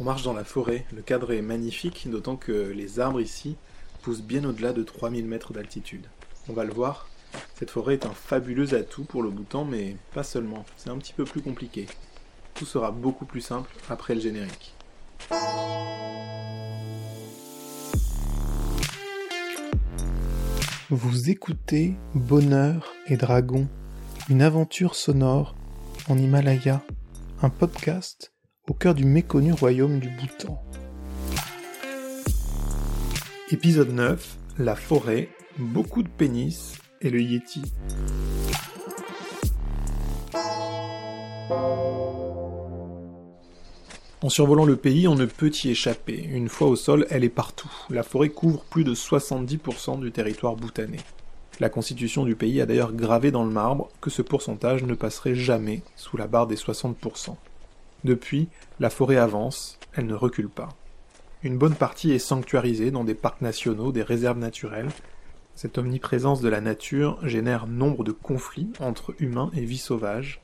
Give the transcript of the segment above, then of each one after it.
On marche dans la forêt, le cadre est magnifique, d'autant que les arbres ici poussent bien au-delà de 3000 mètres d'altitude. On va le voir, cette forêt est un fabuleux atout pour le bouton, mais pas seulement, c'est un petit peu plus compliqué. Tout sera beaucoup plus simple après le générique. Vous écoutez Bonheur et Dragon, une aventure sonore en Himalaya, un podcast au cœur du méconnu royaume du Bhoutan. Épisode 9 La forêt, beaucoup de pénis et le Yeti. En survolant le pays, on ne peut y échapper. Une fois au sol, elle est partout. La forêt couvre plus de 70% du territoire bhoutanais. La constitution du pays a d'ailleurs gravé dans le marbre que ce pourcentage ne passerait jamais sous la barre des 60%. Depuis, la forêt avance, elle ne recule pas. Une bonne partie est sanctuarisée dans des parcs nationaux, des réserves naturelles. Cette omniprésence de la nature génère nombre de conflits entre humains et vie sauvage.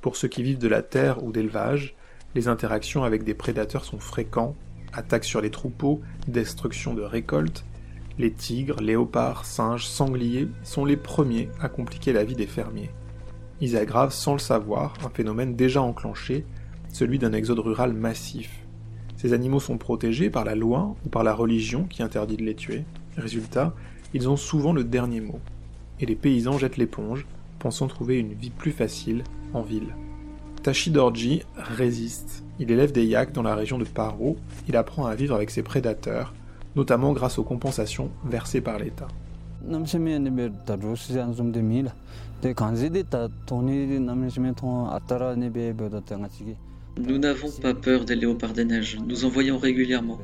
Pour ceux qui vivent de la terre ou d'élevage, les interactions avec des prédateurs sont fréquents, attaques sur les troupeaux, destruction de récoltes. Les tigres, léopards, singes, sangliers sont les premiers à compliquer la vie des fermiers. Ils aggravent sans le savoir un phénomène déjà enclenché celui d'un exode rural massif. Ces animaux sont protégés par la loi ou par la religion qui interdit de les tuer. Résultat, ils ont souvent le dernier mot. Et les paysans jettent l'éponge, pensant trouver une vie plus facile en ville. Tashi Dorji résiste. Il élève des yaks dans la région de Paro. Il apprend à vivre avec ses prédateurs, notamment grâce aux compensations versées par l'État. Nous n'avons pas peur des léopards des neiges, nous en voyons régulièrement.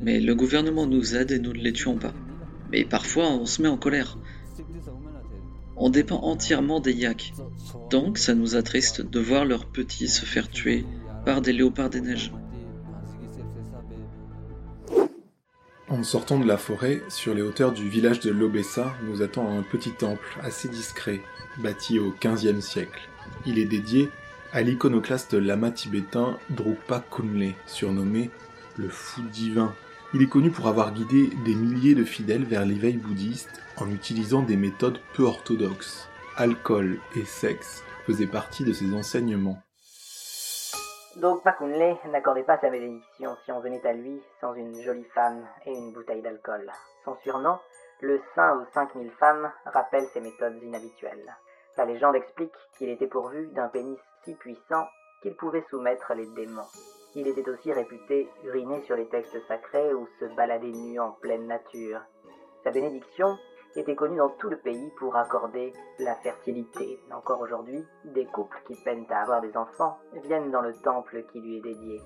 Mais le gouvernement nous aide et nous ne les tuons pas. Mais parfois on se met en colère. On dépend entièrement des yaks. Donc ça nous attriste de voir leurs petits se faire tuer par des léopards des neiges. En sortant de la forêt, sur les hauteurs du village de Lobessa, nous attend un petit temple assez discret, bâti au XVe siècle. Il est dédié à l'iconoclaste lama tibétain Drukpa Kunle, surnommé le fou divin. Il est connu pour avoir guidé des milliers de fidèles vers l'éveil bouddhiste en utilisant des méthodes peu orthodoxes. Alcool et sexe faisaient partie de ses enseignements. Drukpa Kunle n'accordait pas sa bénédiction si on venait à lui sans une jolie femme et une bouteille d'alcool. Son surnom, le saint aux 5000 femmes, rappelle ses méthodes inhabituelles. La légende explique qu'il était pourvu d'un pénis si puissant qu'il pouvait soumettre les démons. Il était aussi réputé uriner sur les textes sacrés ou se balader nu en pleine nature. Sa bénédiction était connue dans tout le pays pour accorder la fertilité. Encore aujourd'hui, des couples qui peinent à avoir des enfants viennent dans le temple qui lui est dédié.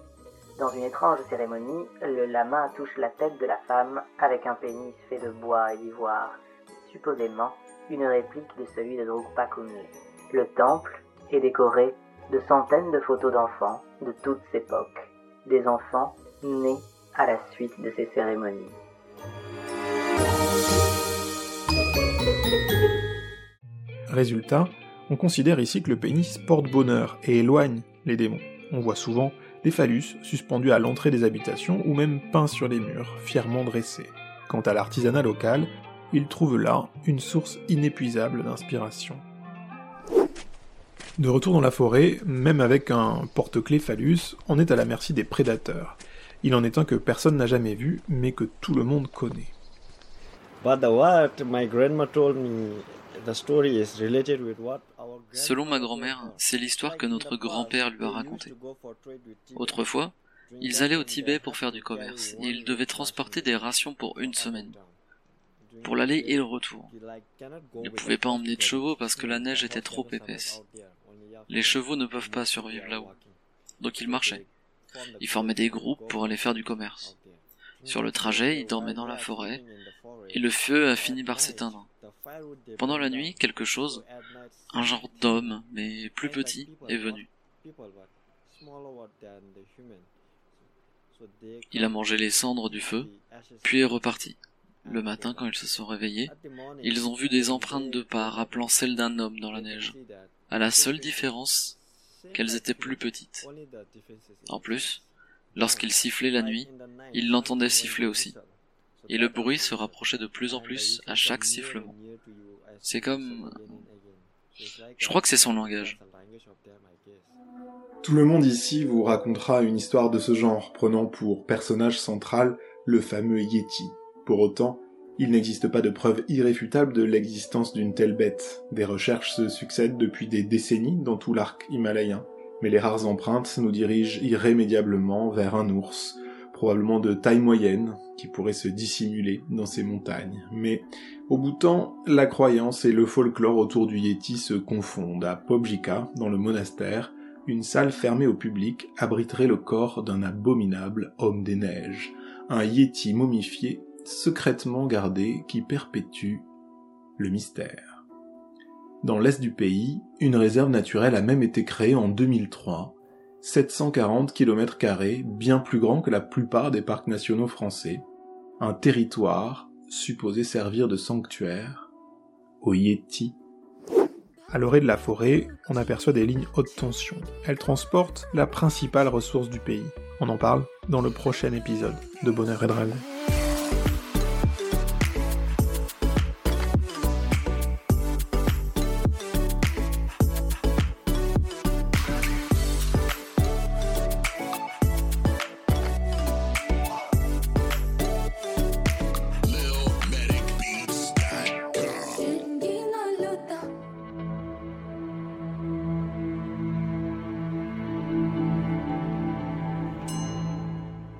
Dans une étrange cérémonie, le lama touche la tête de la femme avec un pénis fait de bois et d'ivoire, supposément une réplique de celui de Drukpa. Le temple est décoré de centaines de photos d'enfants de toutes époques, des enfants nés à la suite de ces cérémonies. Résultat, on considère ici que le pénis porte bonheur et éloigne les démons. On voit souvent des phallus suspendus à l'entrée des habitations ou même peints sur les murs, fièrement dressés. Quant à l'artisanat local, il trouve là une source inépuisable d'inspiration. De retour dans la forêt, même avec un porte-clés phallus, on est à la merci des prédateurs. Il en est un que personne n'a jamais vu, mais que tout le monde connaît. Selon ma grand-mère, c'est l'histoire que notre grand-père lui a racontée. Autrefois, ils allaient au Tibet pour faire du commerce et ils devaient transporter des rations pour une semaine pour l'aller et le retour. Ils ne pouvaient pas emmener de chevaux parce que la neige était trop épaisse. Les chevaux ne peuvent pas survivre là-haut. Donc ils marchaient. Ils formaient des groupes pour aller faire du commerce. Sur le trajet, ils dormaient dans la forêt, et le feu a fini par s'éteindre. Pendant la nuit, quelque chose, un genre d'homme, mais plus petit, est venu. Il a mangé les cendres du feu, puis est reparti. Le matin, quand ils se sont réveillés, ils ont vu des empreintes de pas rappelant celles d'un homme dans la neige. À la seule différence qu'elles étaient plus petites. En plus, lorsqu'il sifflait la nuit, il l'entendait siffler aussi. Et le bruit se rapprochait de plus en plus à chaque sifflement. C'est comme... Je crois que c'est son langage. Tout le monde ici vous racontera une histoire de ce genre, prenant pour personnage central le fameux Yeti. Pour autant, il n'existe pas de preuve irréfutable de l'existence d'une telle bête. Des recherches se succèdent depuis des décennies dans tout l'arc himalayen, mais les rares empreintes nous dirigent irrémédiablement vers un ours, probablement de taille moyenne, qui pourrait se dissimuler dans ces montagnes. Mais au bout de temps, la croyance et le folklore autour du Yeti se confondent. À Pobjika, dans le monastère, une salle fermée au public abriterait le corps d'un abominable homme des neiges, un Yeti momifié secrètement gardé qui perpétue le mystère. Dans l'est du pays, une réserve naturelle a même été créée en 2003, 740 km, bien plus grand que la plupart des parcs nationaux français, un territoire supposé servir de sanctuaire aux Yétis. À l'orée de la forêt, on aperçoit des lignes haute tension. Elles transportent la principale ressource du pays. On en parle dans le prochain épisode de Bonheur et Dragon.